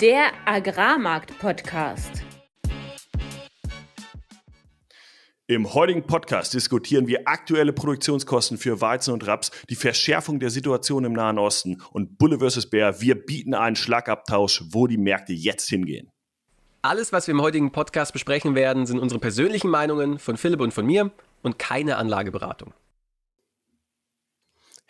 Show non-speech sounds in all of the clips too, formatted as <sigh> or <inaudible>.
Der Agrarmarkt-Podcast. Im heutigen Podcast diskutieren wir aktuelle Produktionskosten für Weizen und Raps, die Verschärfung der Situation im Nahen Osten und Bulle vs. Bär. Wir bieten einen Schlagabtausch, wo die Märkte jetzt hingehen. Alles, was wir im heutigen Podcast besprechen werden, sind unsere persönlichen Meinungen von Philipp und von mir und keine Anlageberatung.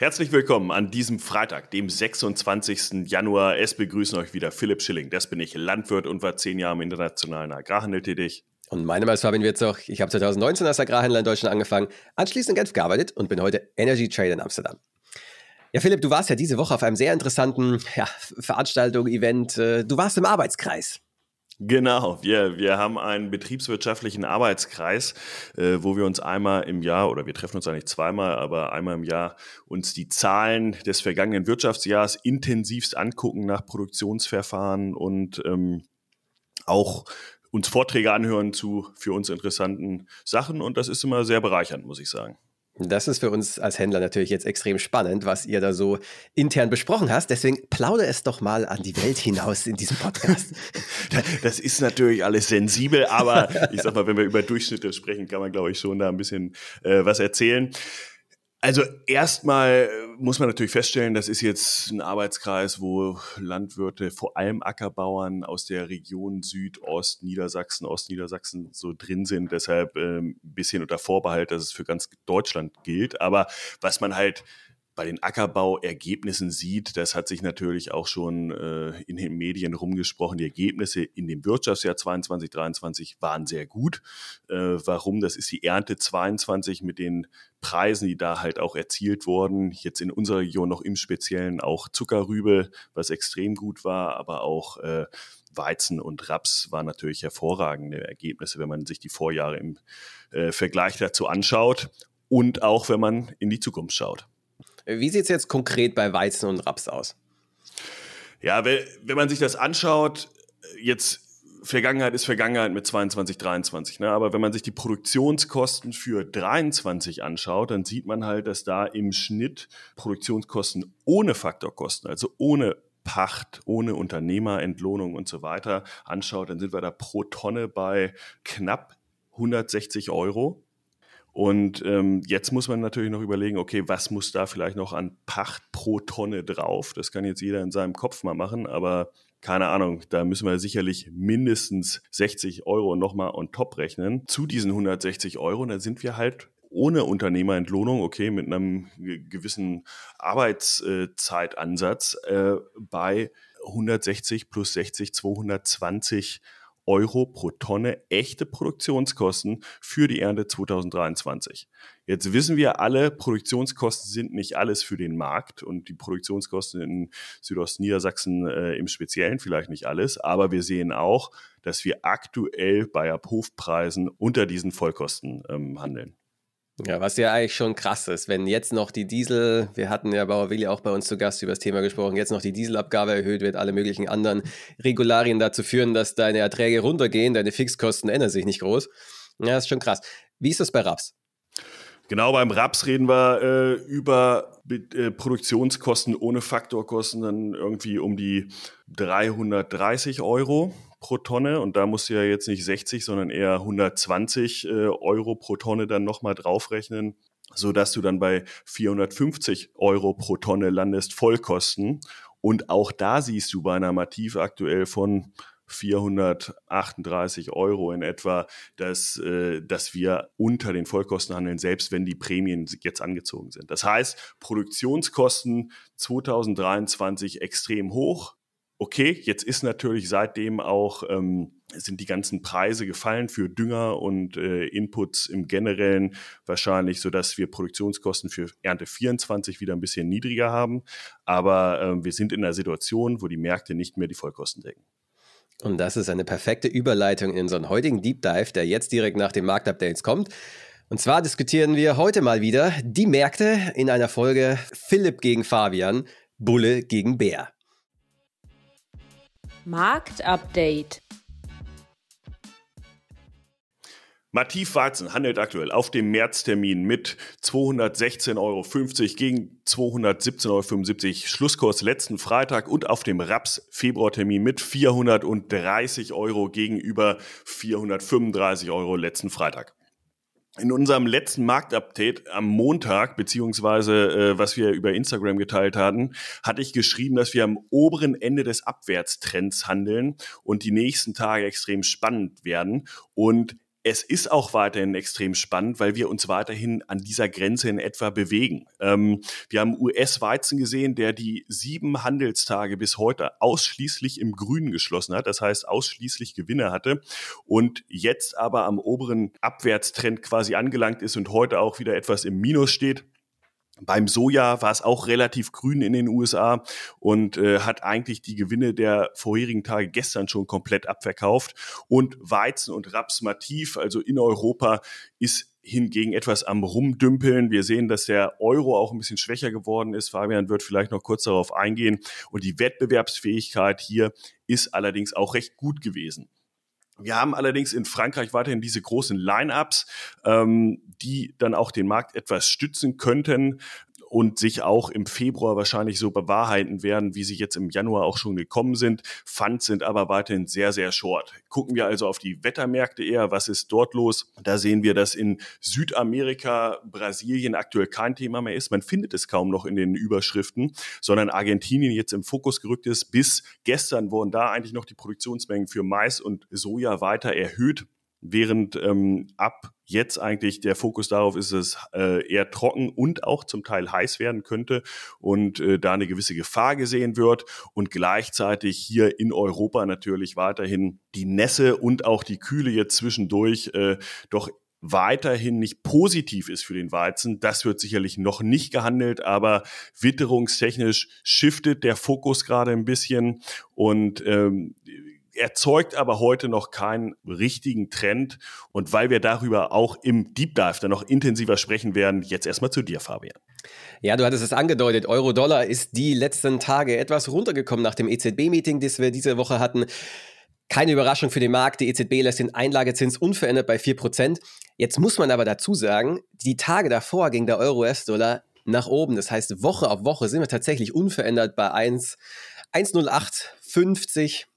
Herzlich willkommen an diesem Freitag, dem 26. Januar. Es begrüßen euch wieder Philipp Schilling. Das bin ich, Landwirt und war zehn Jahre im internationalen Agrarhandel tätig. Und mein Name ist Fabian Wirzoch. Ich habe 2019 als Agrarhändler in Deutschland angefangen, anschließend in Genf gearbeitet und bin heute Energy Trader in Amsterdam. Ja, Philipp, du warst ja diese Woche auf einem sehr interessanten ja, Veranstaltung, Event. Äh, du warst im Arbeitskreis. Genau, wir, wir haben einen betriebswirtschaftlichen Arbeitskreis, äh, wo wir uns einmal im Jahr, oder wir treffen uns eigentlich zweimal, aber einmal im Jahr uns die Zahlen des vergangenen Wirtschaftsjahres intensivst angucken nach Produktionsverfahren und ähm, auch uns Vorträge anhören zu für uns interessanten Sachen. Und das ist immer sehr bereichernd, muss ich sagen. Das ist für uns als Händler natürlich jetzt extrem spannend, was ihr da so intern besprochen hast. Deswegen plaudere es doch mal an die Welt hinaus in diesem Podcast. <laughs> das ist natürlich alles sensibel, aber ich sag mal, wenn wir über Durchschnitte sprechen, kann man, glaube ich, schon da ein bisschen äh, was erzählen. Also erstmal muss man natürlich feststellen, das ist jetzt ein Arbeitskreis, wo Landwirte, vor allem Ackerbauern aus der Region Südost, Niedersachsen, Ostniedersachsen so drin sind. Deshalb ein ähm, bisschen unter Vorbehalt, dass es für ganz Deutschland gilt. Aber was man halt bei den Ackerbauergebnissen sieht, das hat sich natürlich auch schon äh, in den Medien rumgesprochen. Die Ergebnisse in dem Wirtschaftsjahr 22, 23 waren sehr gut. Äh, warum? Das ist die Ernte 22 mit den Preisen, die da halt auch erzielt wurden. Jetzt in unserer Region noch im Speziellen auch Zuckerrübe, was extrem gut war, aber auch äh, Weizen und Raps waren natürlich hervorragende Ergebnisse, wenn man sich die Vorjahre im äh, Vergleich dazu anschaut und auch wenn man in die Zukunft schaut. Wie sieht es jetzt konkret bei Weizen und Raps aus? Ja, wenn man sich das anschaut, jetzt Vergangenheit ist Vergangenheit mit 22, 23. Ne? Aber wenn man sich die Produktionskosten für 23 anschaut, dann sieht man halt, dass da im Schnitt Produktionskosten ohne Faktorkosten, also ohne Pacht, ohne Unternehmerentlohnung und so weiter anschaut, dann sind wir da pro Tonne bei knapp 160 Euro. Und ähm, jetzt muss man natürlich noch überlegen, okay, was muss da vielleicht noch an Pacht pro Tonne drauf? Das kann jetzt jeder in seinem Kopf mal machen, aber keine Ahnung, da müssen wir sicherlich mindestens 60 Euro nochmal on top rechnen. Zu diesen 160 Euro, da sind wir halt ohne Unternehmerentlohnung, okay, mit einem gewissen Arbeitszeitansatz äh, bei 160 plus 60, 220 Euro. Pro Tonne echte Produktionskosten für die Ernte 2023. Jetzt wissen wir alle, Produktionskosten sind nicht alles für den Markt und die Produktionskosten in Südostniedersachsen äh, im Speziellen vielleicht nicht alles, aber wir sehen auch, dass wir aktuell bei Abhofpreisen unter diesen Vollkosten ähm, handeln. Ja, was ja eigentlich schon krass ist, wenn jetzt noch die Diesel, wir hatten ja Bauer Willi auch bei uns zu Gast über das Thema gesprochen, jetzt noch die Dieselabgabe erhöht wird, alle möglichen anderen Regularien dazu führen, dass deine Erträge runtergehen, deine Fixkosten ändern sich nicht groß. Ja, ist schon krass. Wie ist das bei Raps? Genau, beim Raps reden wir äh, über äh, Produktionskosten ohne Faktorkosten dann irgendwie um die 330 Euro pro Tonne und da musst du ja jetzt nicht 60, sondern eher 120 äh, Euro pro Tonne dann nochmal draufrechnen, so dass du dann bei 450 Euro pro Tonne landest Vollkosten. Und auch da siehst du bei einer Mativ aktuell von 438 Euro in etwa, dass, äh, dass wir unter den Vollkosten handeln, selbst wenn die Prämien jetzt angezogen sind. Das heißt, Produktionskosten 2023 extrem hoch, Okay, jetzt ist natürlich seitdem auch ähm, sind die ganzen Preise gefallen für Dünger und äh, Inputs im Generellen wahrscheinlich, so dass wir Produktionskosten für Ernte 24 wieder ein bisschen niedriger haben. Aber äh, wir sind in einer Situation, wo die Märkte nicht mehr die Vollkosten decken. Und das ist eine perfekte Überleitung in unseren heutigen Deep Dive, der jetzt direkt nach den Marktupdates kommt. Und zwar diskutieren wir heute mal wieder die Märkte in einer Folge Philipp gegen Fabian, Bulle gegen Bär. Marktupdate. Mativ Weizen handelt aktuell auf dem Märztermin mit 216,50 Euro gegen 217,75 Euro Schlusskurs letzten Freitag und auf dem Raps Februartermin mit 430 Euro gegenüber 435 Euro letzten Freitag. In unserem letzten Marktupdate am Montag, beziehungsweise äh, was wir über Instagram geteilt hatten, hatte ich geschrieben, dass wir am oberen Ende des Abwärtstrends handeln und die nächsten Tage extrem spannend werden. Und es ist auch weiterhin extrem spannend, weil wir uns weiterhin an dieser Grenze in etwa bewegen. Ähm, wir haben US-Weizen gesehen, der die sieben Handelstage bis heute ausschließlich im Grünen geschlossen hat, das heißt ausschließlich Gewinne hatte und jetzt aber am oberen Abwärtstrend quasi angelangt ist und heute auch wieder etwas im Minus steht. Beim Soja war es auch relativ grün in den USA und äh, hat eigentlich die Gewinne der vorherigen Tage gestern schon komplett abverkauft. Und Weizen und Raps mativ, also in Europa, ist hingegen etwas am Rumdümpeln. Wir sehen, dass der Euro auch ein bisschen schwächer geworden ist. Fabian wird vielleicht noch kurz darauf eingehen. Und die Wettbewerbsfähigkeit hier ist allerdings auch recht gut gewesen. Wir haben allerdings in Frankreich weiterhin diese großen Line-ups, ähm, die dann auch den Markt etwas stützen könnten und sich auch im Februar wahrscheinlich so bewahrheiten werden, wie sie jetzt im Januar auch schon gekommen sind. Funds sind aber weiterhin sehr, sehr short. Gucken wir also auf die Wettermärkte eher, was ist dort los? Da sehen wir, dass in Südamerika Brasilien aktuell kein Thema mehr ist. Man findet es kaum noch in den Überschriften, sondern Argentinien jetzt im Fokus gerückt ist. Bis gestern wurden da eigentlich noch die Produktionsmengen für Mais und Soja weiter erhöht während ähm, ab jetzt eigentlich der Fokus darauf ist, dass es äh, eher trocken und auch zum Teil heiß werden könnte und äh, da eine gewisse Gefahr gesehen wird und gleichzeitig hier in Europa natürlich weiterhin die Nässe und auch die Kühle jetzt zwischendurch äh, doch weiterhin nicht positiv ist für den Weizen. Das wird sicherlich noch nicht gehandelt, aber witterungstechnisch shiftet der Fokus gerade ein bisschen und ähm, erzeugt aber heute noch keinen richtigen Trend. Und weil wir darüber auch im Deep Dive dann noch intensiver sprechen werden, jetzt erstmal zu dir, Fabian. Ja, du hattest es angedeutet. Euro-Dollar ist die letzten Tage etwas runtergekommen nach dem EZB-Meeting, das wir diese Woche hatten. Keine Überraschung für den Markt. Die EZB lässt den Einlagezins unverändert bei 4%. Jetzt muss man aber dazu sagen, die Tage davor ging der Euro-US-Dollar nach oben. Das heißt, Woche auf Woche sind wir tatsächlich unverändert bei 1, 1,0850.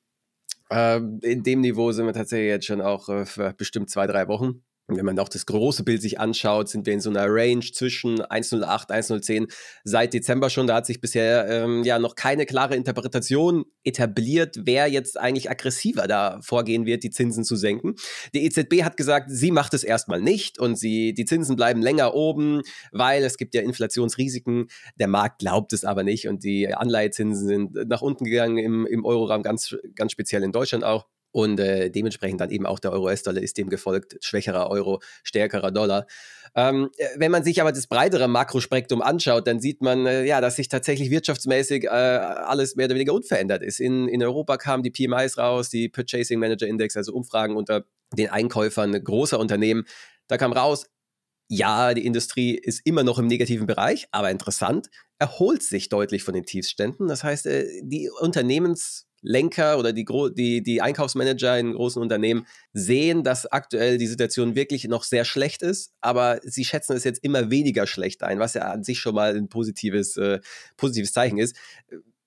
Ähm, in dem Niveau sind wir tatsächlich jetzt schon auch äh, für bestimmt zwei, drei Wochen. Wenn man auch das große Bild sich anschaut, sind wir in so einer Range zwischen 108, 110 seit Dezember schon. Da hat sich bisher ähm, ja noch keine klare Interpretation etabliert, wer jetzt eigentlich aggressiver da vorgehen wird, die Zinsen zu senken. Die EZB hat gesagt, sie macht es erstmal nicht und sie, die Zinsen bleiben länger oben, weil es gibt ja Inflationsrisiken. Der Markt glaubt es aber nicht und die Anleihezinsen sind nach unten gegangen im, im Euroraum, ganz, ganz speziell in Deutschland auch. Und äh, dementsprechend dann eben auch der Euro-US-Dollar ist dem gefolgt, schwächerer Euro, stärkerer Dollar. Ähm, äh, wenn man sich aber das breitere Makrospektrum anschaut, dann sieht man, äh, ja, dass sich tatsächlich wirtschaftsmäßig äh, alles mehr oder weniger unverändert ist. In, in Europa kamen die PMIs raus, die Purchasing Manager Index, also Umfragen unter den Einkäufern großer Unternehmen. Da kam raus, ja, die Industrie ist immer noch im negativen Bereich, aber interessant, erholt sich deutlich von den Tiefständen. Das heißt, äh, die Unternehmens Lenker oder die, die, die Einkaufsmanager in großen Unternehmen sehen, dass aktuell die Situation wirklich noch sehr schlecht ist, aber sie schätzen es jetzt immer weniger schlecht ein, was ja an sich schon mal ein positives, äh, positives Zeichen ist.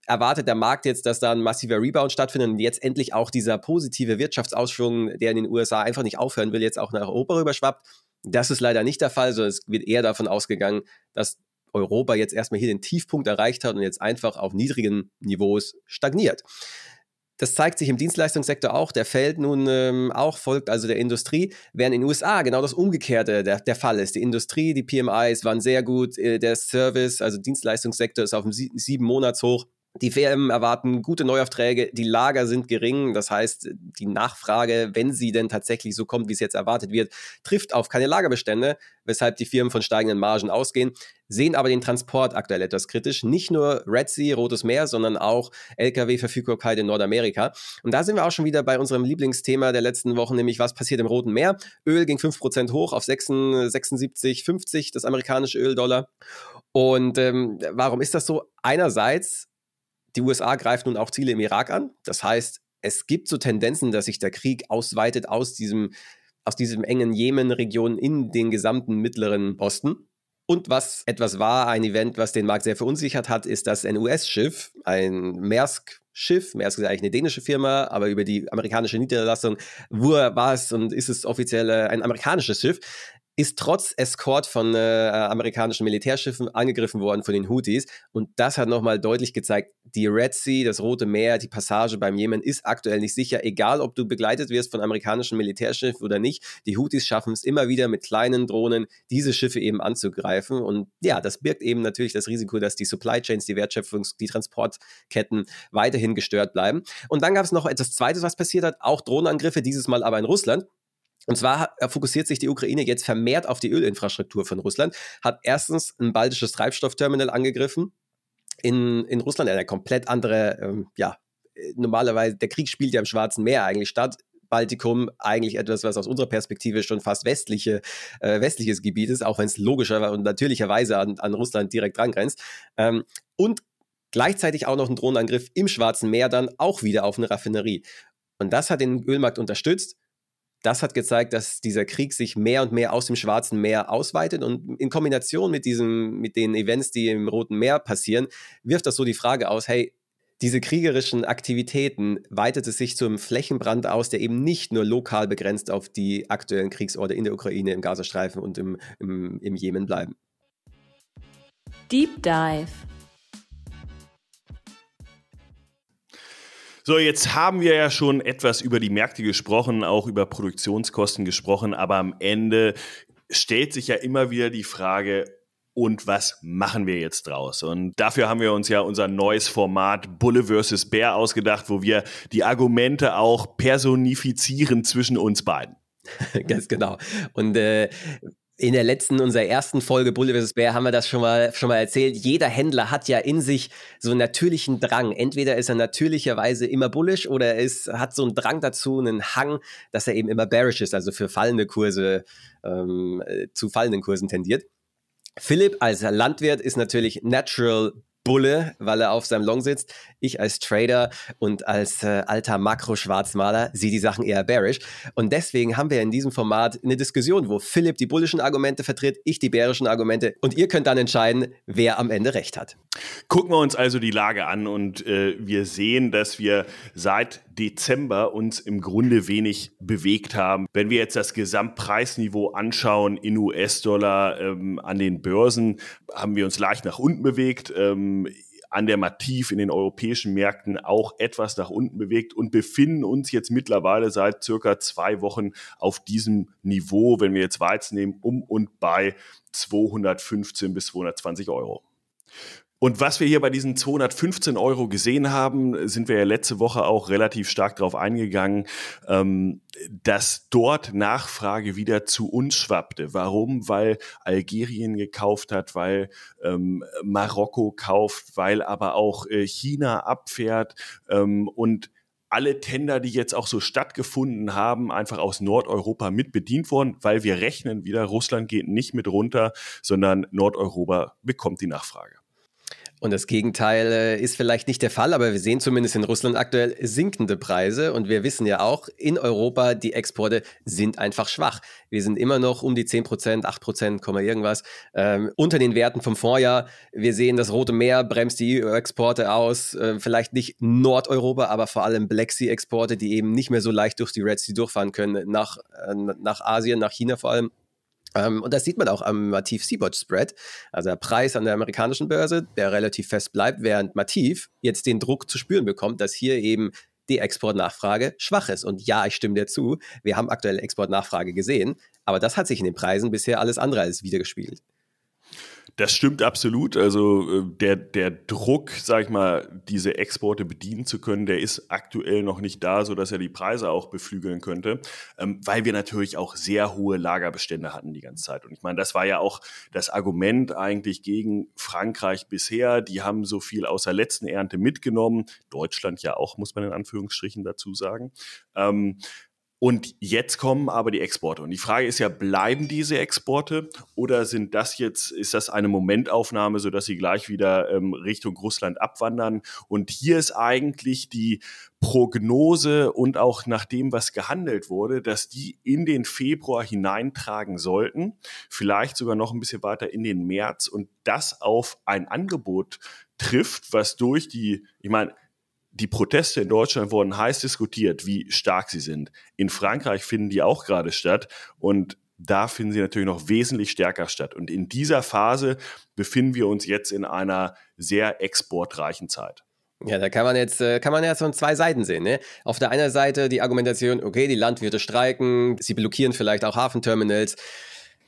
Erwartet der Markt jetzt, dass da ein massiver Rebound stattfindet und jetzt endlich auch dieser positive Wirtschaftsausschwung, der in den USA einfach nicht aufhören will, jetzt auch nach Europa rüberschwappt? Das ist leider nicht der Fall, sondern es wird eher davon ausgegangen, dass Europa jetzt erstmal hier den Tiefpunkt erreicht hat und jetzt einfach auf niedrigen Niveaus stagniert. Das zeigt sich im Dienstleistungssektor auch. Der fällt nun ähm, auch, folgt also der Industrie, während in den USA genau das Umgekehrte der, der Fall ist. Die Industrie, die PMIs waren sehr gut, äh, der Service, also Dienstleistungssektor ist auf dem sie sieben Monats hoch. Die Firmen erwarten gute Neuaufträge, die Lager sind gering, das heißt, die Nachfrage, wenn sie denn tatsächlich so kommt, wie es jetzt erwartet wird, trifft auf keine Lagerbestände, weshalb die Firmen von steigenden Margen ausgehen, sehen aber den Transport aktuell etwas kritisch. Nicht nur Red Sea, Rotes Meer, sondern auch Lkw-Verfügbarkeit in Nordamerika. Und da sind wir auch schon wieder bei unserem Lieblingsthema der letzten Wochen, nämlich was passiert im Roten Meer. Öl ging 5% hoch auf 76,50 das amerikanische Öldollar. Und ähm, warum ist das so? Einerseits die USA greift nun auch Ziele im Irak an. Das heißt, es gibt so Tendenzen, dass sich der Krieg ausweitet aus diesem aus diesem engen Jemen-Region in den gesamten Mittleren Osten. Und was etwas war, ein Event, was den Markt sehr verunsichert hat, ist, dass ein US-Schiff, ein Maersk-Schiff, Maersk ist eigentlich eine dänische Firma, aber über die amerikanische Niederlassung war es und ist es offiziell äh, ein amerikanisches Schiff, ist trotz Escort von äh, amerikanischen Militärschiffen angegriffen worden von den Houthis. Und das hat nochmal deutlich gezeigt, die Red Sea, das Rote Meer, die Passage beim Jemen ist aktuell nicht sicher. Egal, ob du begleitet wirst von amerikanischen Militärschiffen oder nicht, die Houthis schaffen es immer wieder mit kleinen Drohnen, diese Schiffe eben anzugreifen. Und ja, das birgt eben natürlich das Risiko, dass die Supply Chains, die Wertschöpfungs-, die Transportketten weiterhin gestört bleiben. Und dann gab es noch etwas Zweites, was passiert hat, auch Drohnenangriffe, dieses Mal aber in Russland. Und zwar fokussiert sich die Ukraine jetzt vermehrt auf die Ölinfrastruktur von Russland, hat erstens ein baltisches Treibstoffterminal angegriffen in, in Russland, eine komplett andere, ähm, ja, normalerweise, der Krieg spielt ja im Schwarzen Meer eigentlich statt. Baltikum eigentlich etwas, was aus unserer Perspektive schon fast westliche, äh, westliches Gebiet ist, auch wenn es logischer und natürlicherweise an, an Russland direkt dran grenzt. Ähm, und gleichzeitig auch noch ein Drohnenangriff im Schwarzen Meer dann auch wieder auf eine Raffinerie. Und das hat den Ölmarkt unterstützt das hat gezeigt, dass dieser Krieg sich mehr und mehr aus dem Schwarzen Meer ausweitet und in Kombination mit diesem, mit den Events, die im Roten Meer passieren, wirft das so die Frage aus, hey, diese kriegerischen Aktivitäten weitet es sich zum Flächenbrand aus, der eben nicht nur lokal begrenzt auf die aktuellen Kriegsorte in der Ukraine, im Gazastreifen und im, im, im Jemen bleiben. Deep Dive So, jetzt haben wir ja schon etwas über die Märkte gesprochen, auch über Produktionskosten gesprochen, aber am Ende stellt sich ja immer wieder die Frage, und was machen wir jetzt draus? Und dafür haben wir uns ja unser neues Format Bulle vs. Bär ausgedacht, wo wir die Argumente auch personifizieren zwischen uns beiden. <laughs> Ganz genau. Und äh, in der letzten, unserer ersten Folge Bulle vs. Bär haben wir das schon mal, schon mal erzählt. Jeder Händler hat ja in sich so einen natürlichen Drang. Entweder ist er natürlicherweise immer bullish oder er ist, hat so einen Drang dazu, einen Hang, dass er eben immer bearish ist, also für fallende Kurse, ähm, äh, zu fallenden Kursen tendiert. Philipp als Landwirt ist natürlich natural Bulle, weil er auf seinem Long sitzt. Ich als Trader und als äh, alter Makro-Schwarzmaler sehe die Sachen eher bearish. Und deswegen haben wir in diesem Format eine Diskussion, wo Philipp die bullischen Argumente vertritt, ich die bärischen Argumente. Und ihr könnt dann entscheiden, wer am Ende recht hat. Gucken wir uns also die Lage an und äh, wir sehen, dass wir seit Dezember uns im Grunde wenig bewegt haben. Wenn wir jetzt das Gesamtpreisniveau anschauen in US-Dollar ähm, an den Börsen, haben wir uns leicht nach unten bewegt. Ähm, an der Mativ in den europäischen Märkten auch etwas nach unten bewegt und befinden uns jetzt mittlerweile seit circa zwei Wochen auf diesem Niveau, wenn wir jetzt Weizen nehmen, um und bei 215 bis 220 Euro. Und was wir hier bei diesen 215 Euro gesehen haben, sind wir ja letzte Woche auch relativ stark darauf eingegangen, ähm, dass dort Nachfrage wieder zu uns schwappte. Warum? Weil Algerien gekauft hat, weil ähm, Marokko kauft, weil aber auch äh, China abfährt ähm, und alle Tender, die jetzt auch so stattgefunden haben, einfach aus Nordeuropa mit bedient worden, weil wir rechnen wieder, Russland geht nicht mit runter, sondern Nordeuropa bekommt die Nachfrage. Und das Gegenteil äh, ist vielleicht nicht der Fall, aber wir sehen zumindest in Russland aktuell sinkende Preise. Und wir wissen ja auch, in Europa, die Exporte sind einfach schwach. Wir sind immer noch um die 10 Prozent, 8 Prozent, irgendwas, ähm, unter den Werten vom Vorjahr. Wir sehen, das Rote Meer bremst die EU-Exporte aus. Äh, vielleicht nicht Nordeuropa, aber vor allem Black Sea-Exporte, die eben nicht mehr so leicht durch die Red Sea durchfahren können, nach, äh, nach Asien, nach China vor allem. Ähm, und das sieht man auch am Mativ Seabot Spread, also der Preis an der amerikanischen Börse, der relativ fest bleibt, während Mativ jetzt den Druck zu spüren bekommt, dass hier eben die Exportnachfrage schwach ist. Und ja, ich stimme dir zu, wir haben aktuelle Exportnachfrage gesehen, aber das hat sich in den Preisen bisher alles andere als wiedergespiegelt. Das stimmt absolut. Also äh, der, der Druck, sag ich mal, diese Exporte bedienen zu können, der ist aktuell noch nicht da, so dass er die Preise auch beflügeln könnte, ähm, weil wir natürlich auch sehr hohe Lagerbestände hatten die ganze Zeit. Und ich meine, das war ja auch das Argument eigentlich gegen Frankreich bisher. Die haben so viel aus der letzten Ernte mitgenommen. Deutschland ja auch, muss man in Anführungsstrichen dazu sagen. Ähm, Und jetzt kommen aber die Exporte. Und die Frage ist ja, bleiben diese Exporte oder sind das jetzt, ist das eine Momentaufnahme, sodass sie gleich wieder ähm, Richtung Russland abwandern? Und hier ist eigentlich die Prognose und auch nach dem, was gehandelt wurde, dass die in den Februar hineintragen sollten, vielleicht sogar noch ein bisschen weiter in den März und das auf ein Angebot trifft, was durch die, ich meine, die Proteste in Deutschland wurden heiß diskutiert, wie stark sie sind. In Frankreich finden die auch gerade statt und da finden sie natürlich noch wesentlich stärker statt. Und in dieser Phase befinden wir uns jetzt in einer sehr exportreichen Zeit. Ja, da kann man jetzt, äh, kann man jetzt von zwei Seiten sehen. Ne? Auf der einen Seite die Argumentation, okay, die Landwirte streiken, sie blockieren vielleicht auch Hafenterminals.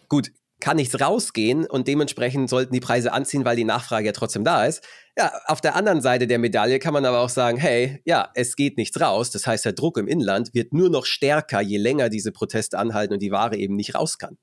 Gut, kann nichts rausgehen und dementsprechend sollten die Preise anziehen, weil die Nachfrage ja trotzdem da ist. Ja, auf der anderen Seite der Medaille kann man aber auch sagen, hey, ja, es geht nichts raus. Das heißt, der Druck im Inland wird nur noch stärker, je länger diese Proteste anhalten und die Ware eben nicht raus kann.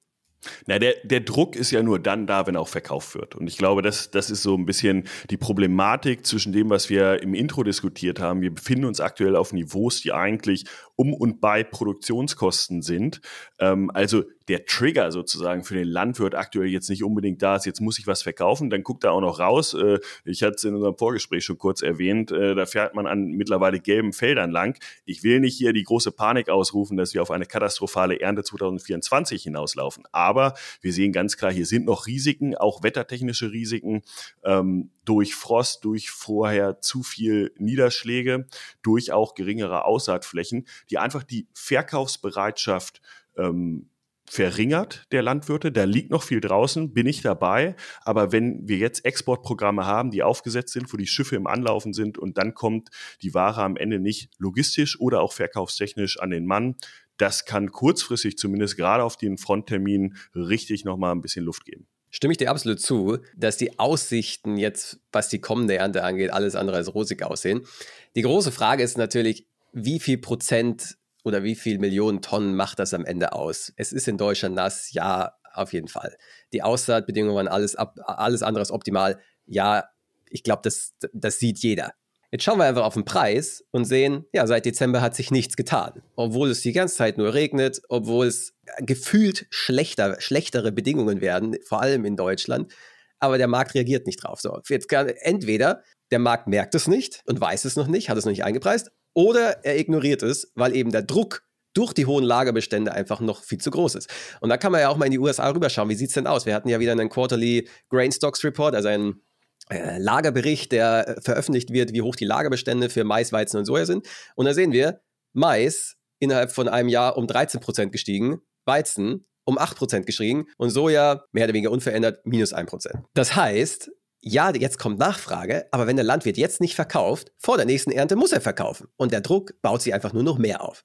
Na, der, der Druck ist ja nur dann da, wenn auch verkauft wird. Und ich glaube, das, das ist so ein bisschen die Problematik zwischen dem, was wir im Intro diskutiert haben. Wir befinden uns aktuell auf Niveaus, die eigentlich um und bei Produktionskosten sind. Ähm, also der Trigger sozusagen für den Landwirt aktuell jetzt nicht unbedingt da ist, jetzt muss ich was verkaufen, dann guckt er auch noch raus. Äh, ich hatte es in unserem Vorgespräch schon kurz erwähnt, äh, da fährt man an mittlerweile gelben Feldern lang. Ich will nicht hier die große Panik ausrufen, dass wir auf eine katastrophale Ernte 2024 hinauslaufen. Aber wir sehen ganz klar, hier sind noch Risiken, auch wettertechnische Risiken, ähm, durch Frost, durch vorher zu viel Niederschläge, durch auch geringere Aussaatflächen, die einfach die Verkaufsbereitschaft ähm, verringert der Landwirte. Da liegt noch viel draußen, bin ich dabei. Aber wenn wir jetzt Exportprogramme haben, die aufgesetzt sind, wo die Schiffe im Anlaufen sind und dann kommt die Ware am Ende nicht logistisch oder auch verkaufstechnisch an den Mann, das kann kurzfristig zumindest gerade auf den Frontterminen richtig nochmal ein bisschen Luft geben. Stimme ich dir absolut zu, dass die Aussichten jetzt, was die kommende Ernte angeht, alles andere als rosig aussehen. Die große Frage ist natürlich, wie viel Prozent oder wie viel Millionen Tonnen macht das am Ende aus? Es ist in Deutschland nass, ja, auf jeden Fall. Die Aussaatbedingungen waren alles, alles andere als optimal. Ja, ich glaube, das, das sieht jeder. Jetzt schauen wir einfach auf den Preis und sehen, ja, seit Dezember hat sich nichts getan. Obwohl es die ganze Zeit nur regnet, obwohl es gefühlt schlechter, schlechtere Bedingungen werden, vor allem in Deutschland. Aber der Markt reagiert nicht drauf. So, jetzt kann, entweder der Markt merkt es nicht und weiß es noch nicht, hat es noch nicht eingepreist, oder er ignoriert es, weil eben der Druck durch die hohen Lagerbestände einfach noch viel zu groß ist. Und da kann man ja auch mal in die USA rüberschauen. Wie sieht es denn aus? Wir hatten ja wieder einen Quarterly Grain Stocks Report, also einen äh, Lagerbericht, der äh, veröffentlicht wird, wie hoch die Lagerbestände für Mais, Weizen und Soja sind. Und da sehen wir, Mais innerhalb von einem Jahr um 13 Prozent gestiegen, Weizen um 8 Prozent gestiegen und Soja mehr oder weniger unverändert minus 1 Prozent. Das heißt, ja, jetzt kommt Nachfrage, aber wenn der Landwirt jetzt nicht verkauft, vor der nächsten Ernte muss er verkaufen. Und der Druck baut sich einfach nur noch mehr auf.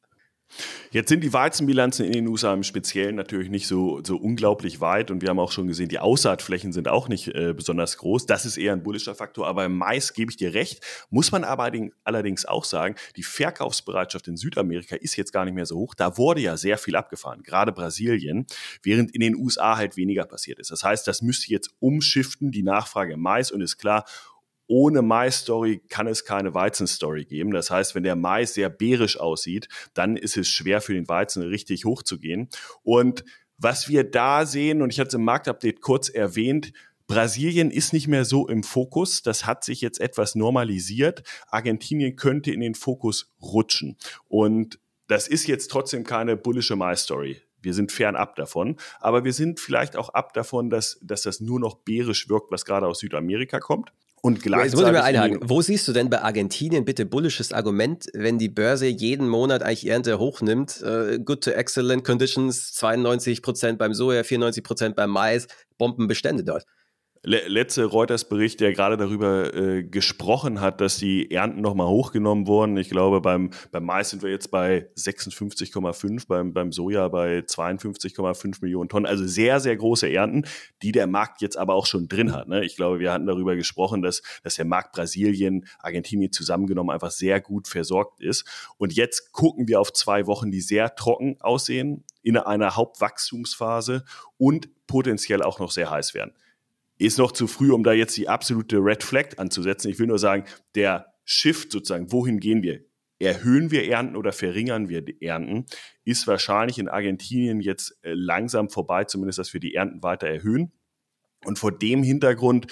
Jetzt sind die Weizenbilanzen in den USA im Speziellen natürlich nicht so, so unglaublich weit und wir haben auch schon gesehen, die Aussaatflächen sind auch nicht äh, besonders groß. Das ist eher ein bullischer Faktor, aber im Mais gebe ich dir recht. Muss man aber allerdings auch sagen, die Verkaufsbereitschaft in Südamerika ist jetzt gar nicht mehr so hoch. Da wurde ja sehr viel abgefahren, gerade Brasilien, während in den USA halt weniger passiert ist. Das heißt, das müsste jetzt umschiften, die Nachfrage im Mais und ist klar, ohne Mais-Story kann es keine Weizen-Story geben. Das heißt, wenn der Mais sehr bärisch aussieht, dann ist es schwer für den Weizen richtig hochzugehen. Und was wir da sehen, und ich hatte es im Marktupdate kurz erwähnt, Brasilien ist nicht mehr so im Fokus. Das hat sich jetzt etwas normalisiert. Argentinien könnte in den Fokus rutschen. Und das ist jetzt trotzdem keine bullische Mais-Story. Wir sind fernab davon, aber wir sind vielleicht auch ab davon, dass, dass das nur noch bärisch wirkt, was gerade aus Südamerika kommt. Und gleichzeitig. Jetzt muss ich mal einhaken. Wo siehst du denn bei Argentinien bitte bullisches Argument, wenn die Börse jeden Monat eigentlich Ernte hochnimmt? Uh, good to excellent conditions, 92 Prozent beim Soja, 94 Prozent beim Mais, Bombenbestände dort letzte Reuters-Bericht, der gerade darüber äh, gesprochen hat, dass die Ernten nochmal hochgenommen wurden. Ich glaube, beim, beim Mais sind wir jetzt bei 56,5, beim, beim Soja bei 52,5 Millionen Tonnen. Also sehr, sehr große Ernten, die der Markt jetzt aber auch schon drin hat. Ne? Ich glaube, wir hatten darüber gesprochen, dass, dass der Markt Brasilien, Argentinien zusammengenommen einfach sehr gut versorgt ist. Und jetzt gucken wir auf zwei Wochen, die sehr trocken aussehen, in einer Hauptwachstumsphase und potenziell auch noch sehr heiß werden ist noch zu früh, um da jetzt die absolute Red Flag anzusetzen. Ich will nur sagen, der Shift sozusagen, wohin gehen wir? erhöhen wir Ernten oder verringern wir die Ernten, ist wahrscheinlich in Argentinien jetzt äh, langsam vorbei, zumindest dass wir die Ernten weiter erhöhen. Und vor dem Hintergrund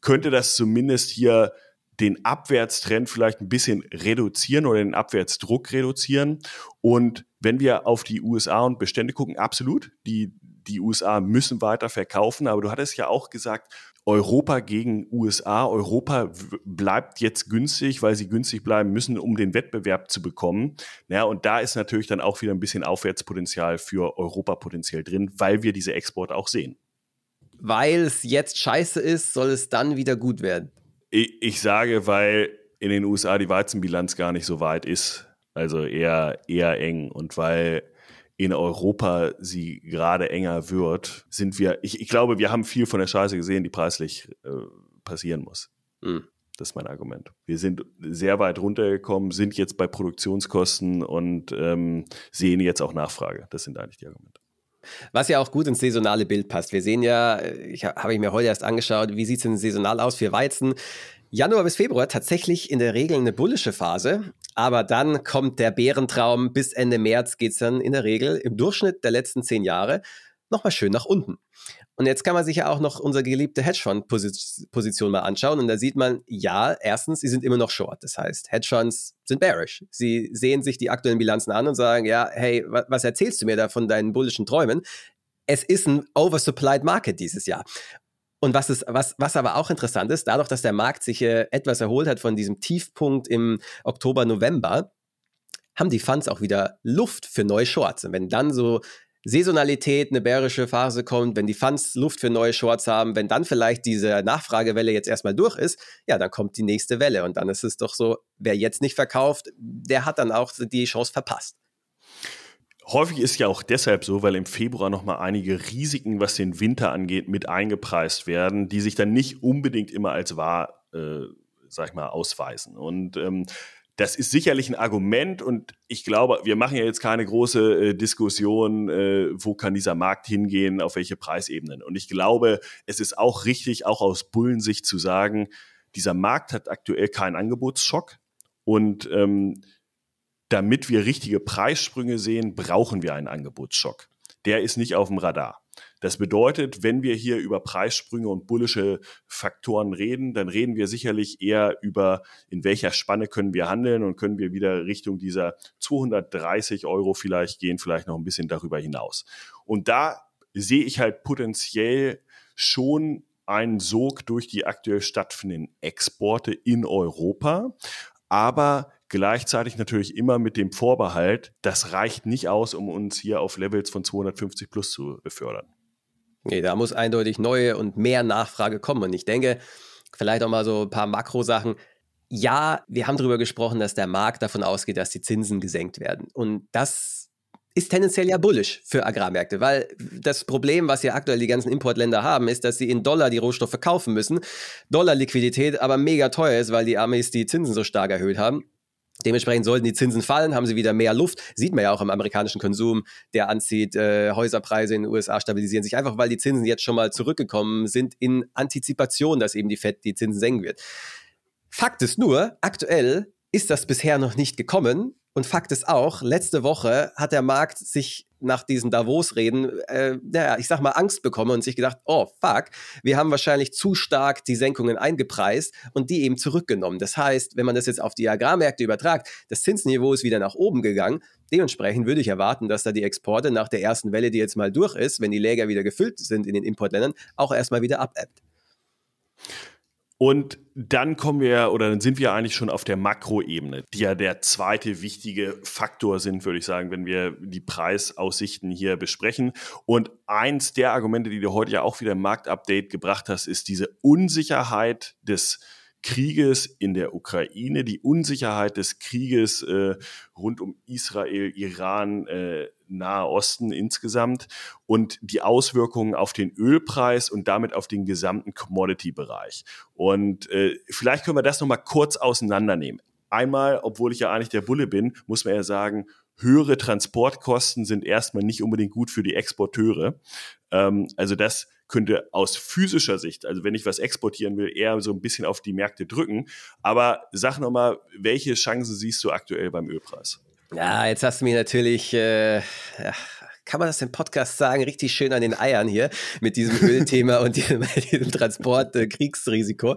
könnte das zumindest hier den Abwärtstrend vielleicht ein bisschen reduzieren oder den Abwärtsdruck reduzieren. Und wenn wir auf die USA und Bestände gucken, absolut, die, die USA müssen weiter verkaufen. Aber du hattest ja auch gesagt, Europa gegen USA. Europa bleibt jetzt günstig, weil sie günstig bleiben müssen, um den Wettbewerb zu bekommen. Ja, und da ist natürlich dann auch wieder ein bisschen Aufwärtspotenzial für Europa potenziell drin, weil wir diese Exporte auch sehen. Weil es jetzt scheiße ist, soll es dann wieder gut werden. Ich, ich sage, weil in den USA die Weizenbilanz gar nicht so weit ist. Also eher, eher eng. Und weil in Europa sie gerade enger wird, sind wir, ich, ich glaube, wir haben viel von der Scheiße gesehen, die preislich äh, passieren muss. Mhm. Das ist mein Argument. Wir sind sehr weit runtergekommen, sind jetzt bei Produktionskosten und ähm, sehen jetzt auch Nachfrage. Das sind eigentlich die Argumente. Was ja auch gut ins saisonale Bild passt. Wir sehen ja, ich habe ich mir heute erst angeschaut, wie sieht es denn saisonal aus für Weizen? Januar bis Februar tatsächlich in der Regel eine bullische Phase, aber dann kommt der Bärentraum. Bis Ende März geht es dann in der Regel im Durchschnitt der letzten zehn Jahre nochmal schön nach unten. Und jetzt kann man sich ja auch noch unsere geliebte Hedgefonds-Position mal anschauen. Und da sieht man, ja, erstens, sie sind immer noch short. Das heißt, Hedgefonds sind bearish. Sie sehen sich die aktuellen Bilanzen an und sagen, ja, hey, was erzählst du mir da von deinen bullischen Träumen? Es ist ein oversupplied Market dieses Jahr. Und was, ist, was, was aber auch interessant ist, dadurch, dass der Markt sich äh, etwas erholt hat von diesem Tiefpunkt im Oktober, November, haben die Funds auch wieder Luft für neue Shorts. Und wenn dann so Saisonalität, eine bärische Phase kommt, wenn die Funds Luft für neue Shorts haben, wenn dann vielleicht diese Nachfragewelle jetzt erstmal durch ist, ja, dann kommt die nächste Welle. Und dann ist es doch so, wer jetzt nicht verkauft, der hat dann auch die Chance verpasst. Häufig ist ja auch deshalb so, weil im Februar nochmal einige Risiken, was den Winter angeht, mit eingepreist werden, die sich dann nicht unbedingt immer als wahr, äh, sag ich mal, ausweisen. Und ähm, das ist sicherlich ein Argument und ich glaube, wir machen ja jetzt keine große äh, Diskussion, äh, wo kann dieser Markt hingehen, auf welche Preisebenen. Und ich glaube, es ist auch richtig, auch aus Bullensicht zu sagen, dieser Markt hat aktuell keinen Angebotsschock und ähm, damit wir richtige Preissprünge sehen, brauchen wir einen Angebotsschock. Der ist nicht auf dem Radar. Das bedeutet, wenn wir hier über Preissprünge und bullische Faktoren reden, dann reden wir sicherlich eher über, in welcher Spanne können wir handeln und können wir wieder Richtung dieser 230 Euro vielleicht gehen, vielleicht noch ein bisschen darüber hinaus. Und da sehe ich halt potenziell schon einen Sog durch die aktuell stattfindenden Exporte in Europa. Aber Gleichzeitig natürlich immer mit dem Vorbehalt, das reicht nicht aus, um uns hier auf Levels von 250 plus zu befördern. Nee, da muss eindeutig neue und mehr Nachfrage kommen. Und ich denke, vielleicht auch mal so ein paar Makrosachen. Ja, wir haben darüber gesprochen, dass der Markt davon ausgeht, dass die Zinsen gesenkt werden. Und das ist tendenziell ja bullisch für Agrarmärkte, weil das Problem, was ja aktuell die ganzen Importländer haben, ist, dass sie in Dollar die Rohstoffe kaufen müssen. Dollar-Liquidität aber mega teuer ist, weil die Amis die Zinsen so stark erhöht haben. Dementsprechend sollten die Zinsen fallen, haben sie wieder mehr Luft. Sieht man ja auch im amerikanischen Konsum, der anzieht. Äh, Häuserpreise in den USA stabilisieren sich einfach, weil die Zinsen jetzt schon mal zurückgekommen sind in Antizipation, dass eben die FED die Zinsen senken wird. Fakt ist nur, aktuell ist das bisher noch nicht gekommen. Und Fakt ist auch, letzte Woche hat der Markt sich nach diesen Davos-Reden, äh, naja, ich sag mal, Angst bekommen und sich gedacht, oh fuck, wir haben wahrscheinlich zu stark die Senkungen eingepreist und die eben zurückgenommen. Das heißt, wenn man das jetzt auf die Agrarmärkte übertragt, das Zinsniveau ist wieder nach oben gegangen. Dementsprechend würde ich erwarten, dass da die Exporte nach der ersten Welle, die jetzt mal durch ist, wenn die Läger wieder gefüllt sind in den Importländern, auch erstmal wieder abebbt. Und dann kommen wir oder dann sind wir eigentlich schon auf der Makroebene, die ja der zweite wichtige Faktor sind, würde ich sagen, wenn wir die Preisaussichten hier besprechen. Und eins der Argumente, die du heute ja auch wieder im Marktupdate gebracht hast, ist diese Unsicherheit des Krieges in der Ukraine, die Unsicherheit des Krieges äh, rund um Israel, Iran, äh, Nahe Osten insgesamt und die Auswirkungen auf den Ölpreis und damit auf den gesamten Commodity-Bereich. Und äh, vielleicht können wir das nochmal kurz auseinandernehmen. Einmal, obwohl ich ja eigentlich der Bulle bin, muss man ja sagen, höhere Transportkosten sind erstmal nicht unbedingt gut für die Exporteure. Ähm, also das könnte aus physischer Sicht, also wenn ich was exportieren will, eher so ein bisschen auf die Märkte drücken. Aber sag nochmal, welche Chancen siehst du aktuell beim Ölpreis? Ja, jetzt hast du mir natürlich, äh, kann man das im Podcast sagen, richtig schön an den Eiern hier mit diesem Ölthema <laughs> und diesem, diesem Transport-Kriegsrisiko. Äh,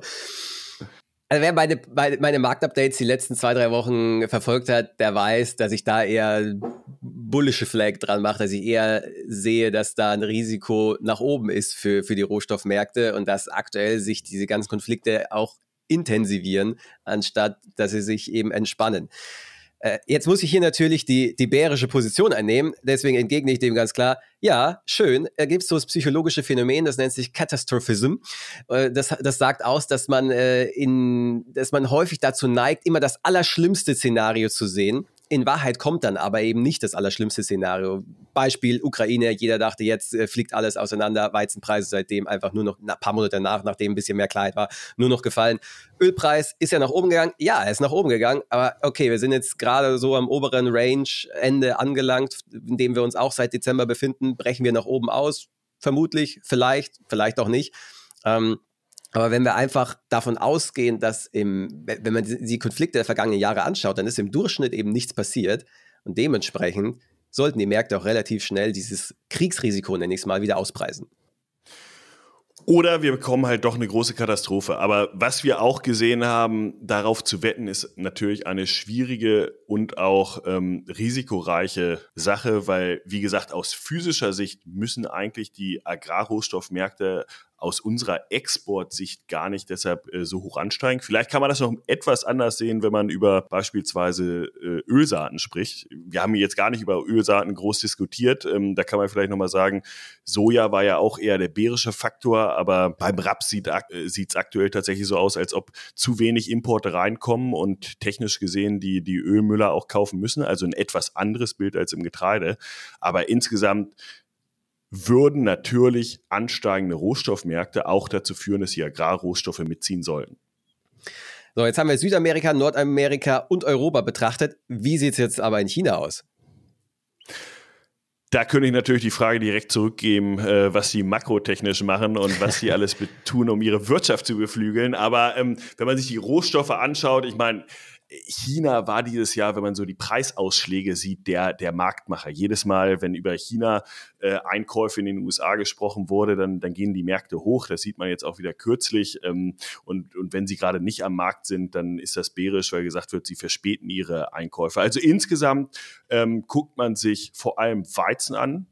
also wer meine, meine, meine Marktupdates die letzten zwei, drei Wochen verfolgt hat, der weiß, dass ich da eher bullische Flag dran mache, dass ich eher sehe, dass da ein Risiko nach oben ist für, für die Rohstoffmärkte und dass aktuell sich diese ganzen Konflikte auch intensivieren, anstatt dass sie sich eben entspannen. Äh, jetzt muss ich hier natürlich die, die bärische Position einnehmen, deswegen entgegne ich dem ganz klar, ja, schön, da gibt es so das psychologische Phänomen, das nennt sich Catastrophism. Äh, das, das sagt aus, dass man, äh, in, dass man häufig dazu neigt, immer das allerschlimmste Szenario zu sehen in Wahrheit kommt dann aber eben nicht das allerschlimmste Szenario. Beispiel Ukraine, jeder dachte, jetzt äh, fliegt alles auseinander, Weizenpreise seitdem einfach nur noch ein paar Monate danach, nachdem ein bisschen mehr Klarheit war, nur noch gefallen. Ölpreis ist ja nach oben gegangen. Ja, er ist nach oben gegangen, aber okay, wir sind jetzt gerade so am oberen Range-Ende angelangt, in dem wir uns auch seit Dezember befinden. Brechen wir nach oben aus? Vermutlich, vielleicht, vielleicht auch nicht. Ähm, aber wenn wir einfach davon ausgehen, dass im, wenn man die Konflikte der vergangenen Jahre anschaut, dann ist im Durchschnitt eben nichts passiert. Und dementsprechend sollten die Märkte auch relativ schnell dieses Kriegsrisiko, nenne ich es mal, wieder auspreisen. Oder wir bekommen halt doch eine große Katastrophe. Aber was wir auch gesehen haben, darauf zu wetten, ist natürlich eine schwierige und auch ähm, risikoreiche Sache, weil, wie gesagt, aus physischer Sicht müssen eigentlich die Agrarrohstoffmärkte aus unserer Exportsicht gar nicht deshalb äh, so hoch ansteigen. Vielleicht kann man das noch etwas anders sehen, wenn man über beispielsweise äh, Ölsaaten spricht. Wir haben jetzt gar nicht über Ölsaaten groß diskutiert. Ähm, da kann man vielleicht nochmal sagen, Soja war ja auch eher der bärische Faktor, aber beim Raps sieht es äh, aktuell tatsächlich so aus, als ob zu wenig Importe reinkommen und technisch gesehen die, die Ölmüller auch kaufen müssen. Also ein etwas anderes Bild als im Getreide. Aber insgesamt würden natürlich ansteigende Rohstoffmärkte auch dazu führen, dass die Agrarrohstoffe mitziehen sollten. So, jetzt haben wir Südamerika, Nordamerika und Europa betrachtet. Wie sieht es jetzt aber in China aus? Da könnte ich natürlich die Frage direkt zurückgeben, äh, was sie makrotechnisch machen und was sie <laughs> alles tun, um ihre Wirtschaft zu beflügeln. Aber ähm, wenn man sich die Rohstoffe anschaut, ich meine, China war dieses Jahr, wenn man so die Preisausschläge sieht, der, der Marktmacher. Jedes Mal, wenn über China äh, Einkäufe in den USA gesprochen wurde, dann, dann gehen die Märkte hoch. Das sieht man jetzt auch wieder kürzlich. Ähm, und, und wenn sie gerade nicht am Markt sind, dann ist das bärisch, weil gesagt wird, sie verspäten ihre Einkäufe. Also insgesamt ähm, guckt man sich vor allem Weizen an,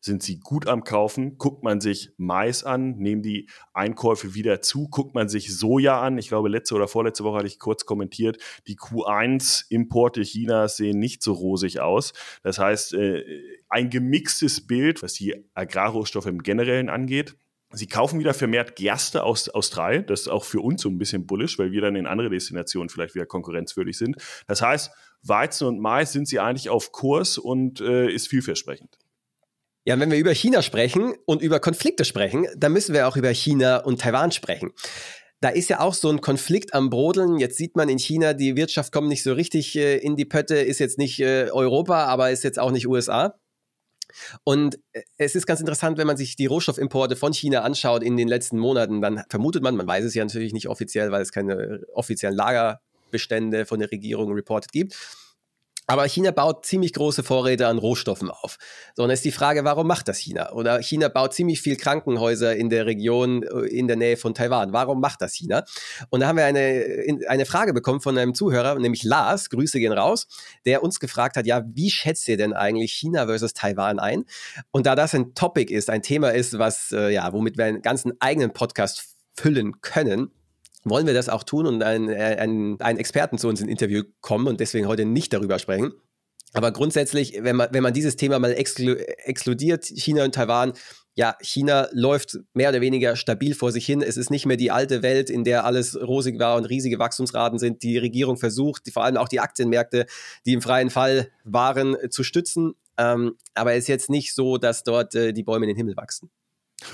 sind sie gut am Kaufen? Guckt man sich Mais an, nehmen die Einkäufe wieder zu? Guckt man sich Soja an? Ich glaube, letzte oder vorletzte Woche hatte ich kurz kommentiert, die Q1-Importe Chinas sehen nicht so rosig aus. Das heißt, äh, ein gemixtes Bild, was die Agrarrohstoffe im Generellen angeht. Sie kaufen wieder vermehrt Gerste aus Australien. Das ist auch für uns so ein bisschen bullisch, weil wir dann in andere Destinationen vielleicht wieder konkurrenzwürdig sind. Das heißt, Weizen und Mais sind sie eigentlich auf Kurs und äh, ist vielversprechend. Ja, wenn wir über China sprechen und über Konflikte sprechen, dann müssen wir auch über China und Taiwan sprechen. Da ist ja auch so ein Konflikt am Brodeln. Jetzt sieht man in China, die Wirtschaft kommt nicht so richtig äh, in die Pötte, ist jetzt nicht äh, Europa, aber ist jetzt auch nicht USA. Und äh, es ist ganz interessant, wenn man sich die Rohstoffimporte von China anschaut in den letzten Monaten, dann vermutet man, man weiß es ja natürlich nicht offiziell, weil es keine offiziellen Lagerbestände von der Regierung reported gibt. Aber China baut ziemlich große Vorräte an Rohstoffen auf. So, und ist die Frage, warum macht das China? Oder China baut ziemlich viel Krankenhäuser in der Region, äh, in der Nähe von Taiwan. Warum macht das China? Und da haben wir eine, eine Frage bekommen von einem Zuhörer, nämlich Lars, Grüße gehen raus, der uns gefragt hat, ja, wie schätzt ihr denn eigentlich China versus Taiwan ein? Und da das ein Topic ist, ein Thema ist, was, äh, ja, womit wir einen ganzen eigenen Podcast füllen können, wollen wir das auch tun und einen, äh, einen, Experten zu uns in Interview kommen und deswegen heute nicht darüber sprechen. Aber grundsätzlich, wenn man, wenn man dieses Thema mal exklu exkludiert, China und Taiwan, ja, China läuft mehr oder weniger stabil vor sich hin. Es ist nicht mehr die alte Welt, in der alles rosig war und riesige Wachstumsraten sind. Die Regierung versucht, die, vor allem auch die Aktienmärkte, die im freien Fall waren, zu stützen. Ähm, aber es ist jetzt nicht so, dass dort äh, die Bäume in den Himmel wachsen.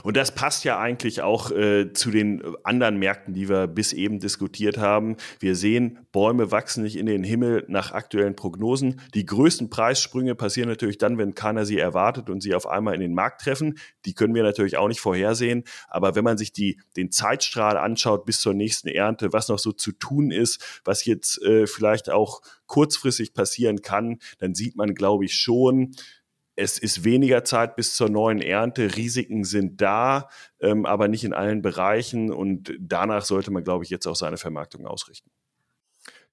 Und das passt ja eigentlich auch äh, zu den anderen Märkten, die wir bis eben diskutiert haben. Wir sehen, Bäume wachsen nicht in den Himmel nach aktuellen Prognosen. Die größten Preissprünge passieren natürlich dann, wenn keiner sie erwartet und sie auf einmal in den Markt treffen. Die können wir natürlich auch nicht vorhersehen. Aber wenn man sich die, den Zeitstrahl anschaut bis zur nächsten Ernte, was noch so zu tun ist, was jetzt äh, vielleicht auch kurzfristig passieren kann, dann sieht man, glaube ich, schon, es ist weniger Zeit bis zur neuen Ernte. Risiken sind da, ähm, aber nicht in allen Bereichen. Und danach sollte man, glaube ich, jetzt auch seine Vermarktung ausrichten.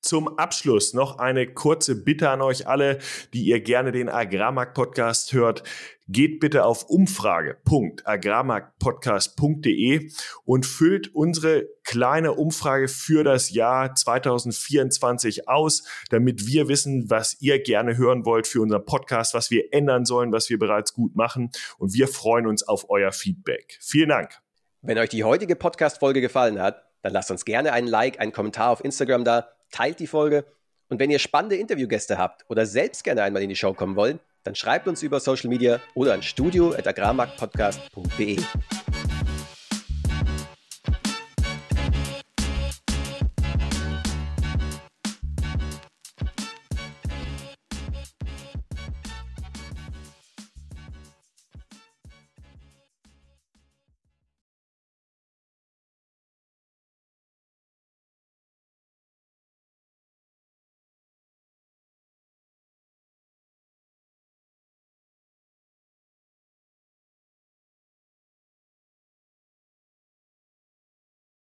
Zum Abschluss noch eine kurze Bitte an euch alle, die ihr gerne den Agrarmarkt-Podcast hört. Geht bitte auf umfrage.agrarmarktpodcast.de und füllt unsere kleine Umfrage für das Jahr 2024 aus, damit wir wissen, was ihr gerne hören wollt für unseren Podcast, was wir ändern sollen, was wir bereits gut machen. Und wir freuen uns auf euer Feedback. Vielen Dank. Wenn euch die heutige Podcast-Folge gefallen hat, dann lasst uns gerne einen Like, einen Kommentar auf Instagram da teilt die Folge und wenn ihr spannende Interviewgäste habt oder selbst gerne einmal in die Show kommen wollt, dann schreibt uns über Social Media oder an studio.agrarmarktpodcast.de.